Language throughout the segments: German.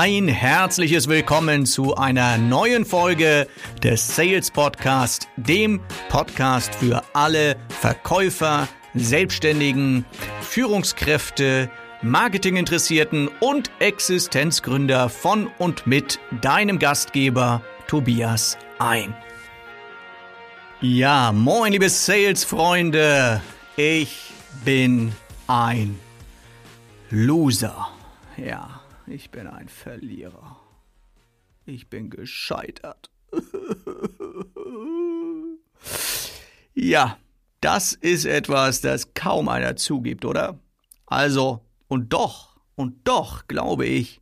Ein herzliches Willkommen zu einer neuen Folge des Sales Podcast, dem Podcast für alle Verkäufer, Selbstständigen, Führungskräfte, Marketinginteressierten und Existenzgründer von und mit deinem Gastgeber Tobias ein. Ja, moin liebe Sales-Freunde, ich bin ein Loser. Ja ich bin ein Verlierer. Ich bin gescheitert. ja, das ist etwas, das kaum einer zugibt, oder? Also, und doch, und doch, glaube ich,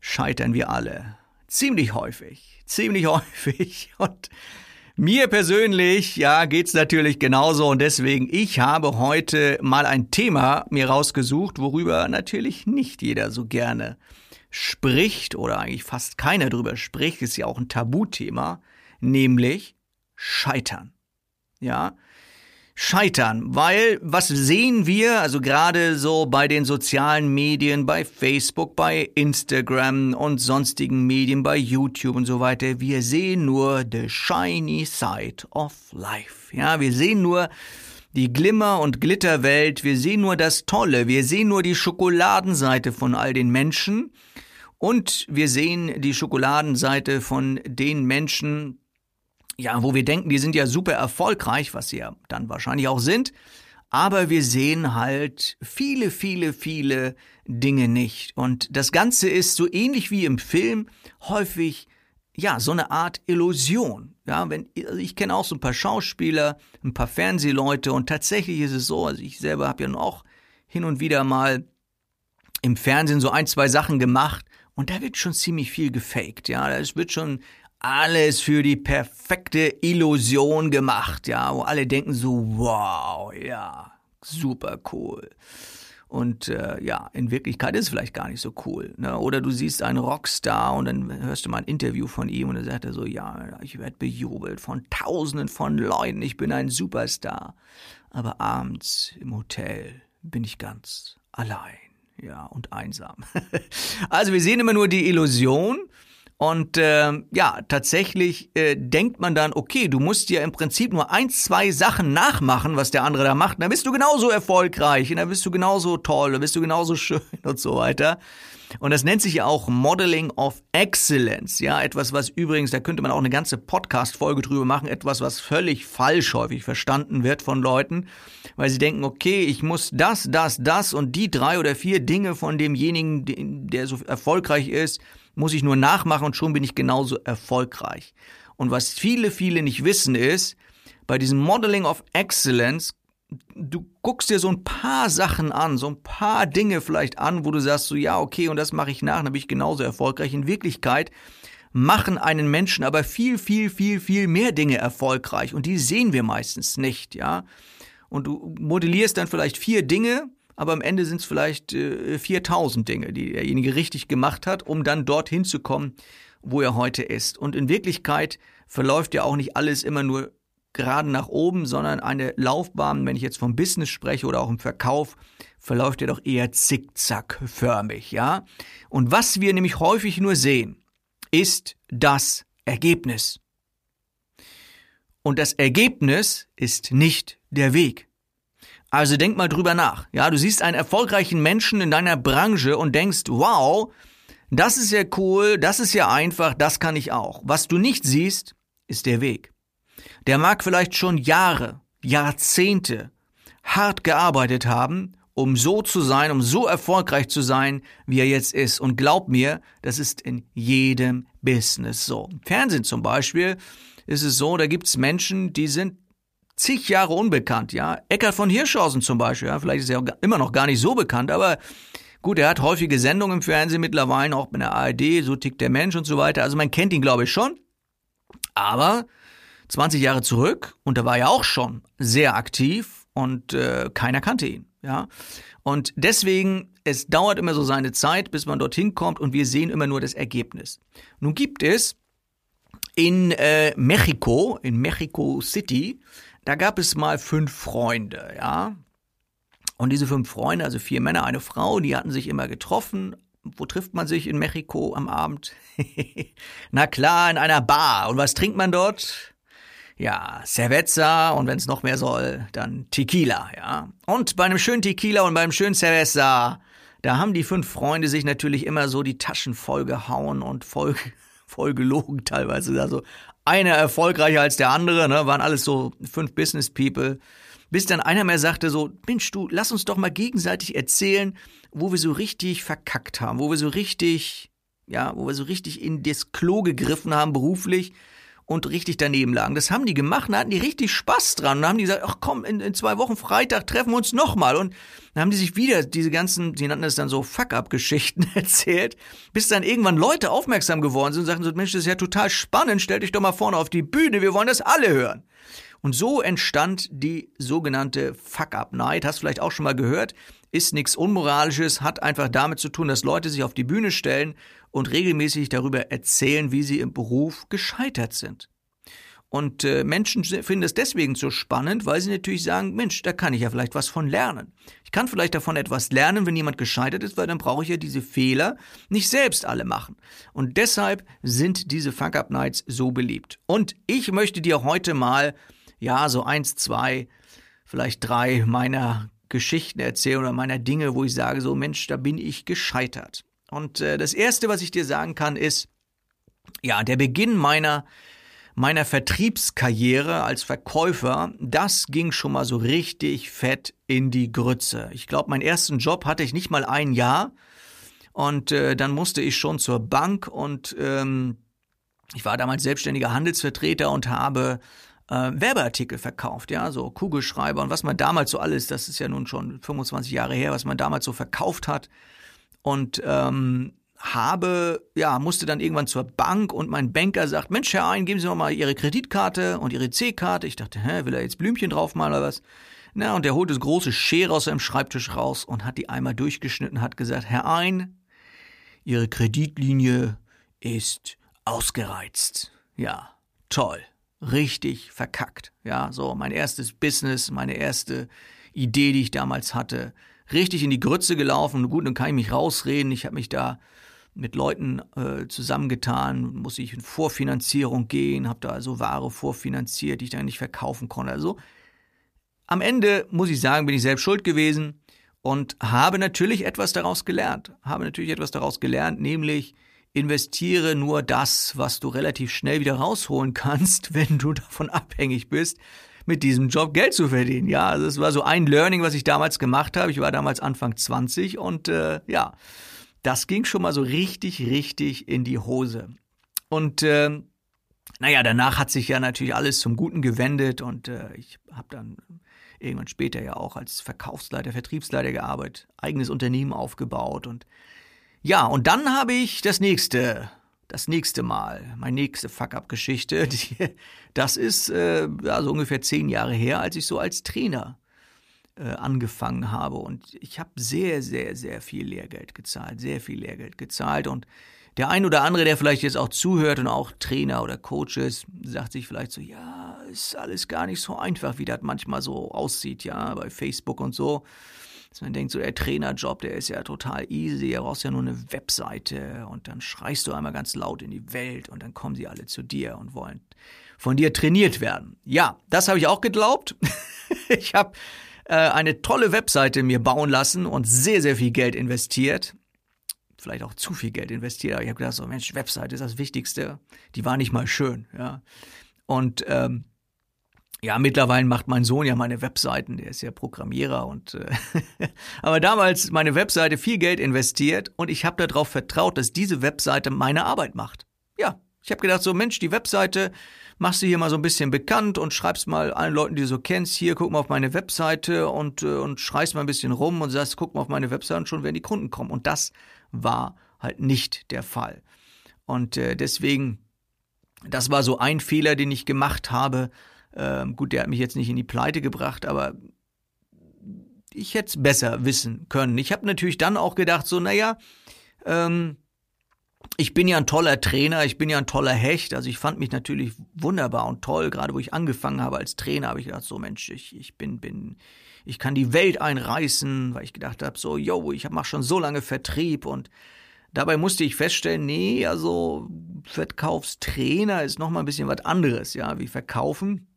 scheitern wir alle. Ziemlich häufig, ziemlich häufig. Und mir persönlich, ja, geht's natürlich genauso und deswegen, ich habe heute mal ein Thema mir rausgesucht, worüber natürlich nicht jeder so gerne spricht oder eigentlich fast keiner drüber spricht, ist ja auch ein Tabuthema, nämlich Scheitern. Ja, scheitern, weil was sehen wir, also gerade so bei den sozialen Medien, bei Facebook, bei Instagram und sonstigen Medien, bei YouTube und so weiter, wir sehen nur the shiny side of life. Ja, wir sehen nur die Glimmer- und Glitterwelt, wir sehen nur das Tolle, wir sehen nur die Schokoladenseite von all den Menschen und wir sehen die Schokoladenseite von den Menschen, ja, wo wir denken, die sind ja super erfolgreich, was sie ja dann wahrscheinlich auch sind, aber wir sehen halt viele, viele, viele Dinge nicht. Und das Ganze ist so ähnlich wie im Film häufig ja, so eine Art Illusion. Ja, wenn, also ich kenne auch so ein paar Schauspieler, ein paar Fernsehleute und tatsächlich ist es so, also ich selber habe ja auch hin und wieder mal im Fernsehen so ein, zwei Sachen gemacht und da wird schon ziemlich viel gefaked. Ja, es wird schon alles für die perfekte Illusion gemacht, ja, wo alle denken so, wow, ja, super cool. Und äh, ja, in Wirklichkeit ist es vielleicht gar nicht so cool. Ne? Oder du siehst einen Rockstar und dann hörst du mal ein Interview von ihm und dann sagt er so, ja, ich werde bejubelt von Tausenden von Leuten, ich bin ein Superstar. Aber abends im Hotel bin ich ganz allein, ja, und einsam. also wir sehen immer nur die Illusion und äh, ja, tatsächlich äh, denkt man dann, okay, du musst ja im Prinzip nur ein, zwei Sachen nachmachen, was der andere da macht. Dann bist du genauso erfolgreich und dann bist du genauso toll, dann bist du genauso schön und so weiter. Und das nennt sich ja auch Modeling of Excellence. Ja, etwas, was übrigens, da könnte man auch eine ganze Podcast-Folge drüber machen, etwas, was völlig falsch häufig verstanden wird von Leuten, weil sie denken, okay, ich muss das, das, das und die drei oder vier Dinge von demjenigen, der so erfolgreich ist, muss ich nur nachmachen und schon bin ich genauso erfolgreich. Und was viele, viele nicht wissen ist, bei diesem Modeling of Excellence, du guckst dir so ein paar Sachen an, so ein paar Dinge vielleicht an, wo du sagst so, ja, okay, und das mache ich nach, dann bin ich genauso erfolgreich. In Wirklichkeit machen einen Menschen aber viel, viel, viel, viel mehr Dinge erfolgreich und die sehen wir meistens nicht, ja. Und du modellierst dann vielleicht vier Dinge, aber am Ende sind es vielleicht äh, 4000 Dinge, die derjenige richtig gemacht hat, um dann dorthin zu kommen, wo er heute ist. Und in Wirklichkeit verläuft ja auch nicht alles immer nur gerade nach oben, sondern eine Laufbahn, wenn ich jetzt vom Business spreche oder auch im Verkauf, verläuft ja doch eher zickzackförmig, ja? Und was wir nämlich häufig nur sehen, ist das Ergebnis. Und das Ergebnis ist nicht der Weg. Also denk mal drüber nach. Ja, du siehst einen erfolgreichen Menschen in deiner Branche und denkst, wow, das ist ja cool, das ist ja einfach, das kann ich auch. Was du nicht siehst, ist der Weg. Der mag vielleicht schon Jahre, Jahrzehnte hart gearbeitet haben, um so zu sein, um so erfolgreich zu sein, wie er jetzt ist. Und glaub mir, das ist in jedem Business so. Im Fernsehen zum Beispiel ist es so, da gibt's Menschen, die sind zig Jahre unbekannt, ja. Eckart von Hirschhausen zum Beispiel, ja, vielleicht ist er immer noch gar nicht so bekannt, aber gut, er hat häufige Sendungen im Fernsehen mittlerweile, auch mit der ARD, so tickt der Mensch und so weiter. Also man kennt ihn, glaube ich, schon. Aber 20 Jahre zurück, und da war er auch schon sehr aktiv und äh, keiner kannte ihn, ja. Und deswegen, es dauert immer so seine Zeit, bis man dorthin kommt und wir sehen immer nur das Ergebnis. Nun gibt es in äh, Mexiko, in Mexico City, da gab es mal fünf Freunde, ja. Und diese fünf Freunde, also vier Männer, eine Frau, die hatten sich immer getroffen, wo trifft man sich in Mexiko am Abend? Na klar, in einer Bar. Und was trinkt man dort? Ja, Cerveza und wenn es noch mehr soll, dann Tequila, ja. Und bei einem schönen Tequila und beim schönen Cerveza, da haben die fünf Freunde sich natürlich immer so die Taschen vollgehauen und voll, voll gelogen teilweise. Also einer erfolgreicher als der andere, ne, waren alles so fünf Business People. Bis dann einer mehr sagte so, Mensch, du, lass uns doch mal gegenseitig erzählen, wo wir so richtig verkackt haben, wo wir so richtig, ja, wo wir so richtig in das Klo gegriffen haben beruflich und richtig daneben lagen. Das haben die gemacht, da hatten die richtig Spaß dran. Und dann haben die gesagt, ach komm, in, in zwei Wochen Freitag treffen wir uns nochmal. Und dann haben die sich wieder diese ganzen, sie nannten das dann so Fuck-up-Geschichten erzählt, bis dann irgendwann Leute aufmerksam geworden sind und sagten so, Mensch, das ist ja total spannend, stell dich doch mal vorne auf die Bühne, wir wollen das alle hören. Und so entstand die sogenannte Fuck-Up-Night. Hast vielleicht auch schon mal gehört. Ist nichts Unmoralisches, hat einfach damit zu tun, dass Leute sich auf die Bühne stellen und regelmäßig darüber erzählen, wie sie im Beruf gescheitert sind. Und äh, Menschen finden es deswegen so spannend, weil sie natürlich sagen, Mensch, da kann ich ja vielleicht was von lernen. Ich kann vielleicht davon etwas lernen, wenn jemand gescheitert ist, weil dann brauche ich ja diese Fehler nicht selbst alle machen. Und deshalb sind diese Fuck-Up-Nights so beliebt. Und ich möchte dir heute mal, ja, so eins, zwei, vielleicht drei meiner Geschichten erzählen oder meiner Dinge, wo ich sage, so Mensch, da bin ich gescheitert. Und äh, das Erste, was ich dir sagen kann, ist, ja, der Beginn meiner meiner Vertriebskarriere als Verkäufer, das ging schon mal so richtig fett in die Grütze. Ich glaube, meinen ersten Job hatte ich nicht mal ein Jahr und äh, dann musste ich schon zur Bank und ähm, ich war damals selbstständiger Handelsvertreter und habe äh, Werbeartikel verkauft, ja, so Kugelschreiber und was man damals so alles, das ist ja nun schon 25 Jahre her, was man damals so verkauft hat. Und ähm, habe, ja, musste dann irgendwann zur Bank und mein Banker sagt, Mensch, Herr Ein, geben Sie mir mal Ihre Kreditkarte und Ihre C-Karte. Ich dachte, hä, will er jetzt Blümchen draufmalen oder was? Na, und der holt das große Schere aus seinem Schreibtisch raus und hat die einmal durchgeschnitten, hat gesagt, Herr Ein, Ihre Kreditlinie ist ausgereizt. Ja, toll richtig verkackt. Ja, so mein erstes Business, meine erste Idee, die ich damals hatte, richtig in die Grütze gelaufen. Gut, dann kann ich mich rausreden. Ich habe mich da mit Leuten äh, zusammengetan, muss ich in Vorfinanzierung gehen, habe da also Ware vorfinanziert, die ich dann nicht verkaufen konnte. Also am Ende muss ich sagen, bin ich selbst schuld gewesen und habe natürlich etwas daraus gelernt. Habe natürlich etwas daraus gelernt, nämlich investiere nur das, was du relativ schnell wieder rausholen kannst, wenn du davon abhängig bist, mit diesem Job Geld zu verdienen. Ja, also es war so ein Learning, was ich damals gemacht habe. Ich war damals Anfang 20 und äh, ja, das ging schon mal so richtig, richtig in die Hose. Und äh, naja, danach hat sich ja natürlich alles zum Guten gewendet und äh, ich habe dann irgendwann später ja auch als Verkaufsleiter, Vertriebsleiter gearbeitet, eigenes Unternehmen aufgebaut und ja, und dann habe ich das nächste, das nächste Mal, meine nächste Fuck-up-Geschichte. Das ist äh, ja, so ungefähr zehn Jahre her, als ich so als Trainer äh, angefangen habe. Und ich habe sehr, sehr, sehr viel Lehrgeld gezahlt, sehr viel Lehrgeld gezahlt. Und der ein oder andere, der vielleicht jetzt auch zuhört und auch Trainer oder Coach ist, sagt sich vielleicht so, ja, ist alles gar nicht so einfach, wie das manchmal so aussieht, ja, bei Facebook und so dass man denkt, so der Trainerjob, der ist ja total easy, er brauchst ja nur eine Webseite und dann schreist du einmal ganz laut in die Welt und dann kommen sie alle zu dir und wollen von dir trainiert werden. Ja, das habe ich auch geglaubt. ich habe äh, eine tolle Webseite mir bauen lassen und sehr, sehr viel Geld investiert. Vielleicht auch zu viel Geld investiert, aber ich habe gedacht, so Mensch, Webseite ist das Wichtigste. Die war nicht mal schön, ja. Und ähm, ja, mittlerweile macht mein Sohn ja meine Webseiten, der ist ja Programmierer und äh, aber damals meine Webseite viel Geld investiert und ich habe darauf vertraut, dass diese Webseite meine Arbeit macht. Ja, ich habe gedacht so Mensch, die Webseite machst du hier mal so ein bisschen bekannt und schreibst mal allen Leuten, die du so kennst, hier guck mal auf meine Webseite und äh, und schreist mal ein bisschen rum und sagst, guck mal auf meine Webseite und schon werden die Kunden kommen und das war halt nicht der Fall. Und äh, deswegen das war so ein Fehler, den ich gemacht habe ähm, gut, der hat mich jetzt nicht in die Pleite gebracht, aber ich hätte es besser wissen können. Ich habe natürlich dann auch gedacht, so, naja, ähm, ich bin ja ein toller Trainer, ich bin ja ein toller Hecht. Also ich fand mich natürlich wunderbar und toll. Gerade wo ich angefangen habe als Trainer, habe ich gedacht, so Mensch, ich, ich bin, bin, ich kann die Welt einreißen, weil ich gedacht habe, so, yo, ich mache schon so lange Vertrieb und Dabei musste ich feststellen, nee, also Verkaufstrainer ist nochmal ein bisschen was anderes, ja, wie Verkaufen.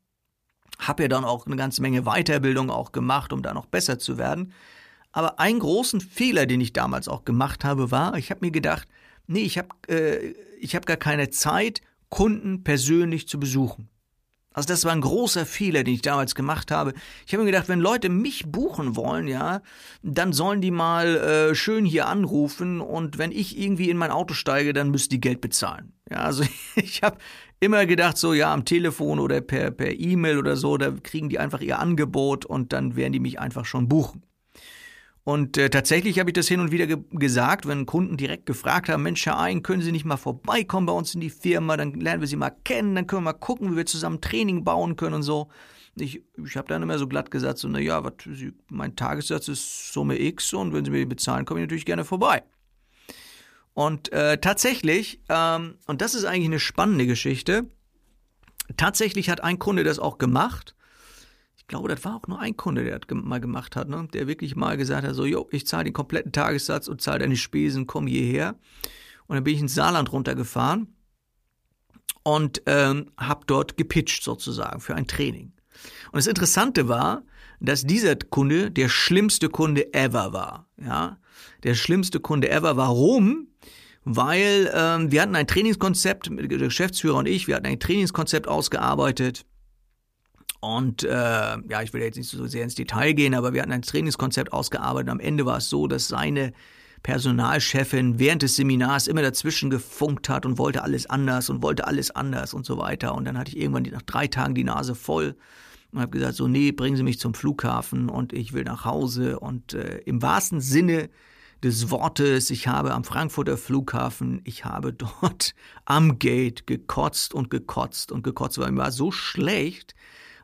Hab ja dann auch eine ganze Menge Weiterbildung auch gemacht, um da noch besser zu werden. Aber einen großen Fehler, den ich damals auch gemacht habe, war, ich habe mir gedacht, nee, ich habe äh, hab gar keine Zeit, Kunden persönlich zu besuchen. Also das war ein großer Fehler, den ich damals gemacht habe. Ich habe mir gedacht, wenn Leute mich buchen wollen, ja, dann sollen die mal äh, schön hier anrufen und wenn ich irgendwie in mein Auto steige, dann müssen die Geld bezahlen. Ja, also ich habe immer gedacht, so ja, am Telefon oder per E-Mail oder so, da kriegen die einfach ihr Angebot und dann werden die mich einfach schon buchen. Und äh, tatsächlich habe ich das hin und wieder ge gesagt, wenn Kunden direkt gefragt haben, Mensch, Herr Ein, können Sie nicht mal vorbeikommen bei uns in die Firma, dann lernen wir Sie mal kennen, dann können wir mal gucken, wie wir zusammen Training bauen können und so. Ich, ich habe dann immer so glatt gesagt, so, naja, mein Tagessatz ist Summe X und wenn Sie mir die bezahlen, komme ich natürlich gerne vorbei. Und äh, tatsächlich, ähm, und das ist eigentlich eine spannende Geschichte, tatsächlich hat ein Kunde das auch gemacht ich glaube, das war auch nur ein Kunde, der das mal gemacht hat, ne? der wirklich mal gesagt hat, so, jo, ich zahle den kompletten Tagessatz und zahle deine Spesen, komm hierher. Und dann bin ich ins Saarland runtergefahren und ähm, habe dort gepitcht sozusagen für ein Training. Und das Interessante war, dass dieser Kunde der schlimmste Kunde ever war. Ja, der schlimmste Kunde ever. Warum? Weil ähm, wir hatten ein Trainingskonzept, der Geschäftsführer und ich, wir hatten ein Trainingskonzept ausgearbeitet und äh, ja, ich will jetzt nicht so sehr ins Detail gehen, aber wir hatten ein Trainingskonzept ausgearbeitet. Am Ende war es so, dass seine Personalchefin während des Seminars immer dazwischen gefunkt hat und wollte alles anders und wollte alles anders und so weiter. Und dann hatte ich irgendwann nach drei Tagen die Nase voll und habe gesagt, so nee, bringen Sie mich zum Flughafen und ich will nach Hause. Und äh, im wahrsten Sinne des Wortes, ich habe am Frankfurter Flughafen, ich habe dort am Gate gekotzt und gekotzt und gekotzt, weil mir war so schlecht,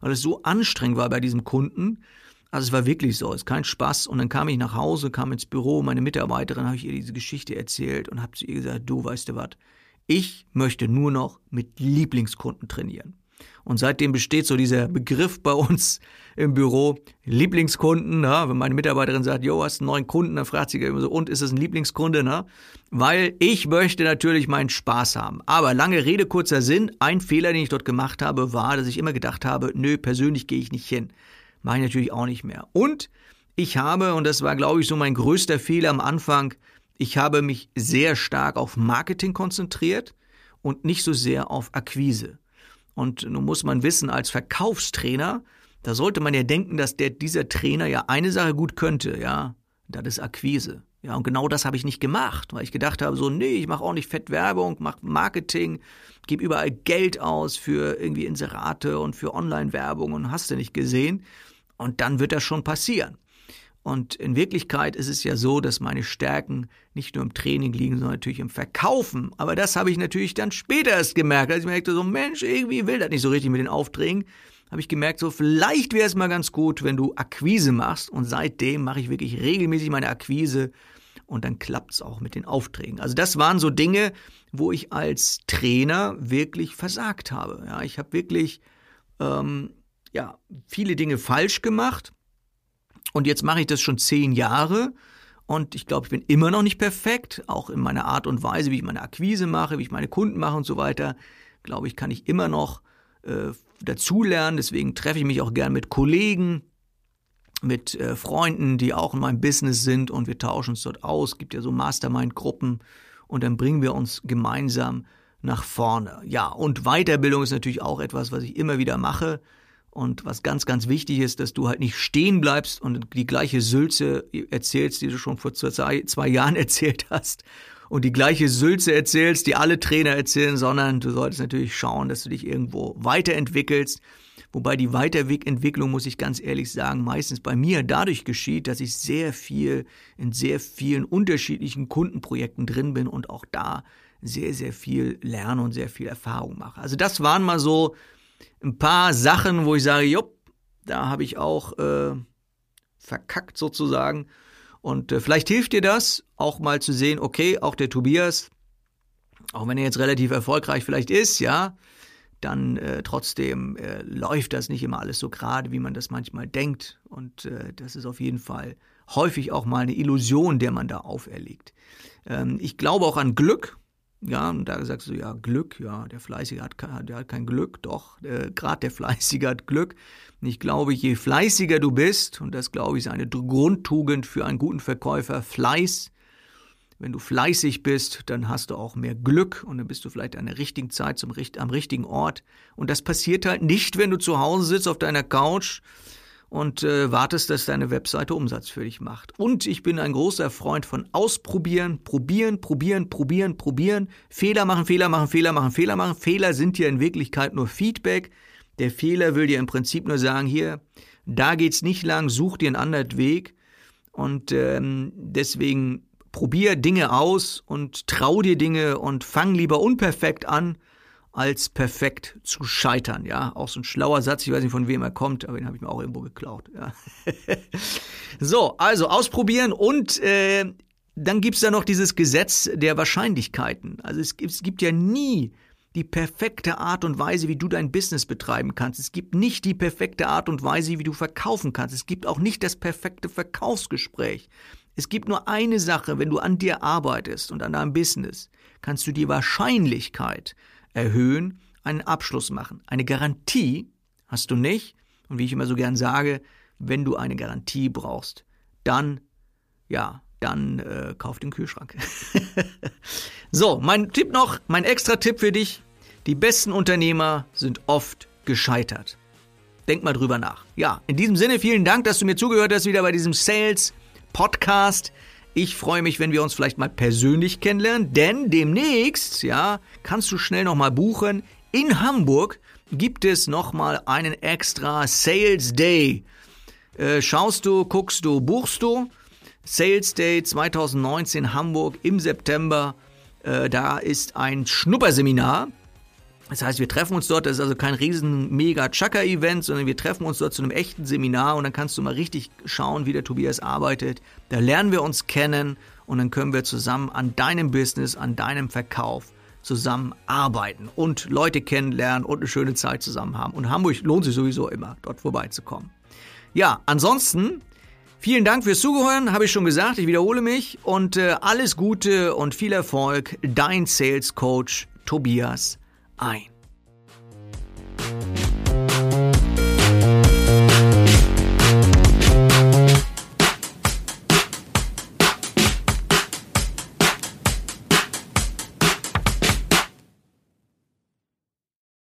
weil es so anstrengend war bei diesem Kunden. Also es war wirklich so, es ist kein Spaß. Und dann kam ich nach Hause, kam ins Büro, meine Mitarbeiterin, habe ich ihr diese Geschichte erzählt und habe zu ihr gesagt, du weißt du was, ich möchte nur noch mit Lieblingskunden trainieren. Und seitdem besteht so dieser Begriff bei uns im Büro, Lieblingskunden. Ja, wenn meine Mitarbeiterin sagt, jo, hast einen neuen Kunden, dann fragt sie immer so, und ist es ein Lieblingskunde? Ne? Weil ich möchte natürlich meinen Spaß haben. Aber lange Rede, kurzer Sinn, ein Fehler, den ich dort gemacht habe, war, dass ich immer gedacht habe, nö, persönlich gehe ich nicht hin. Mache ich natürlich auch nicht mehr. Und ich habe, und das war, glaube ich, so mein größter Fehler am Anfang, ich habe mich sehr stark auf Marketing konzentriert und nicht so sehr auf Akquise. Und nun muss man wissen, als Verkaufstrainer, da sollte man ja denken, dass der, dieser Trainer ja eine Sache gut könnte, ja, das ist Akquise. Ja, und genau das habe ich nicht gemacht, weil ich gedacht habe, so, nee, ich mache auch nicht Fett Werbung, mache Marketing, gebe überall Geld aus für irgendwie Inserate und für Online-Werbung und hast du nicht gesehen. Und dann wird das schon passieren. Und in Wirklichkeit ist es ja so, dass meine Stärken nicht nur im Training liegen, sondern natürlich im Verkaufen. Aber das habe ich natürlich dann später erst gemerkt, als ich merkte, so Mensch, irgendwie will das nicht so richtig mit den Aufträgen. Habe ich gemerkt, so vielleicht wäre es mal ganz gut, wenn du Akquise machst. Und seitdem mache ich wirklich regelmäßig meine Akquise und dann klappt es auch mit den Aufträgen. Also das waren so Dinge, wo ich als Trainer wirklich versagt habe. Ja, ich habe wirklich ähm, ja viele Dinge falsch gemacht und jetzt mache ich das schon zehn Jahre. Und ich glaube, ich bin immer noch nicht perfekt, auch in meiner Art und Weise, wie ich meine Akquise mache, wie ich meine Kunden mache und so weiter. Glaube ich, kann ich immer noch äh, dazulernen. Deswegen treffe ich mich auch gern mit Kollegen, mit äh, Freunden, die auch in meinem Business sind und wir tauschen uns dort aus. Es gibt ja so Mastermind-Gruppen und dann bringen wir uns gemeinsam nach vorne. Ja, und Weiterbildung ist natürlich auch etwas, was ich immer wieder mache. Und was ganz, ganz wichtig ist, dass du halt nicht stehen bleibst und die gleiche Sülze erzählst, die du schon vor zwei, zwei Jahren erzählt hast. Und die gleiche Sülze erzählst, die alle Trainer erzählen, sondern du solltest natürlich schauen, dass du dich irgendwo weiterentwickelst. Wobei die Weiterentwicklung, muss ich ganz ehrlich sagen, meistens bei mir dadurch geschieht, dass ich sehr viel in sehr vielen unterschiedlichen Kundenprojekten drin bin und auch da sehr, sehr viel lerne und sehr viel Erfahrung mache. Also das waren mal so ein paar Sachen, wo ich sage, jupp, da habe ich auch äh, verkackt sozusagen. Und äh, vielleicht hilft dir das, auch mal zu sehen, okay, auch der Tobias, auch wenn er jetzt relativ erfolgreich vielleicht ist, ja, dann äh, trotzdem äh, läuft das nicht immer alles so gerade, wie man das manchmal denkt. Und äh, das ist auf jeden Fall häufig auch mal eine Illusion, der man da auferlegt. Ähm, ich glaube auch an Glück. Ja, und da sagst du, ja, Glück, ja, der Fleißige hat, der hat kein Glück, doch, äh, gerade der Fleißige hat Glück. Und ich glaube, je fleißiger du bist, und das glaube ich ist eine Grundtugend für einen guten Verkäufer, Fleiß, wenn du fleißig bist, dann hast du auch mehr Glück und dann bist du vielleicht an der richtigen Zeit zum, am richtigen Ort. Und das passiert halt nicht, wenn du zu Hause sitzt auf deiner Couch und äh, wartest, dass deine Webseite Umsatz für dich macht. Und ich bin ein großer Freund von Ausprobieren, probieren, probieren, probieren, probieren, Fehler machen, Fehler machen, Fehler machen, Fehler machen. Fehler sind ja in Wirklichkeit nur Feedback. Der Fehler will dir im Prinzip nur sagen, hier, da geht's nicht lang, such dir einen anderen Weg. Und ähm, deswegen probier Dinge aus und trau dir Dinge und fang lieber unperfekt an, als perfekt zu scheitern. Ja, auch so ein schlauer Satz, ich weiß nicht von wem er kommt, aber den habe ich mir auch irgendwo geklaut. Ja. so, also ausprobieren und äh, dann gibt's da noch dieses Gesetz der Wahrscheinlichkeiten. Also es gibt, es gibt ja nie die perfekte Art und Weise, wie du dein Business betreiben kannst. Es gibt nicht die perfekte Art und Weise, wie du verkaufen kannst. Es gibt auch nicht das perfekte Verkaufsgespräch. Es gibt nur eine Sache, wenn du an dir arbeitest und an deinem Business, kannst du die Wahrscheinlichkeit erhöhen, einen Abschluss machen. Eine Garantie hast du nicht. Und wie ich immer so gern sage, wenn du eine Garantie brauchst, dann, ja, dann äh, kauf den Kühlschrank. so, mein Tipp noch, mein extra Tipp für dich. Die besten Unternehmer sind oft gescheitert. Denk mal drüber nach. Ja, in diesem Sinne vielen Dank, dass du mir zugehört hast wieder bei diesem Sales Podcast. Ich freue mich, wenn wir uns vielleicht mal persönlich kennenlernen, denn demnächst, ja, kannst du schnell noch mal buchen. In Hamburg gibt es noch mal einen extra Sales Day. Äh, schaust du, guckst du, buchst du? Sales Day 2019 Hamburg im September. Äh, da ist ein Schnupperseminar das heißt, wir treffen uns dort, das ist also kein riesen mega Chaka-Event, sondern wir treffen uns dort zu einem echten Seminar und dann kannst du mal richtig schauen, wie der Tobias arbeitet. Da lernen wir uns kennen und dann können wir zusammen an deinem Business, an deinem Verkauf zusammen arbeiten und Leute kennenlernen und eine schöne Zeit zusammen haben. Und Hamburg lohnt sich sowieso immer, dort vorbeizukommen. Ja, ansonsten vielen Dank fürs Zugehören, habe ich schon gesagt, ich wiederhole mich und äh, alles Gute und viel Erfolg, dein Sales Coach Tobias ein.